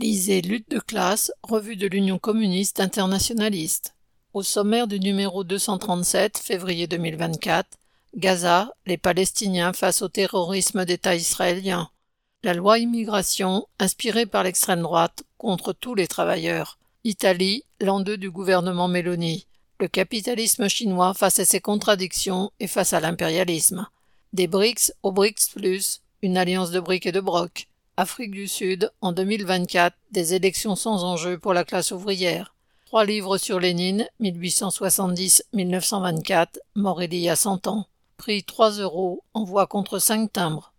Lisez Lutte de classe, revue de l'Union communiste internationaliste. Au sommaire du numéro 237, février 2024, Gaza, les Palestiniens face au terrorisme d'État israélien. La loi immigration, inspirée par l'extrême droite, contre tous les travailleurs. Italie, l'an 2 du gouvernement Meloni. Le capitalisme chinois face à ses contradictions et face à l'impérialisme. Des BRICS au BRICS Plus, une alliance de briques et de brocs. Afrique du Sud, en 2024, des élections sans enjeu pour la classe ouvrière. Trois livres sur Lénine, 1870-1924, mort il y a 100 ans. Prix 3 euros, envoi contre 5 timbres.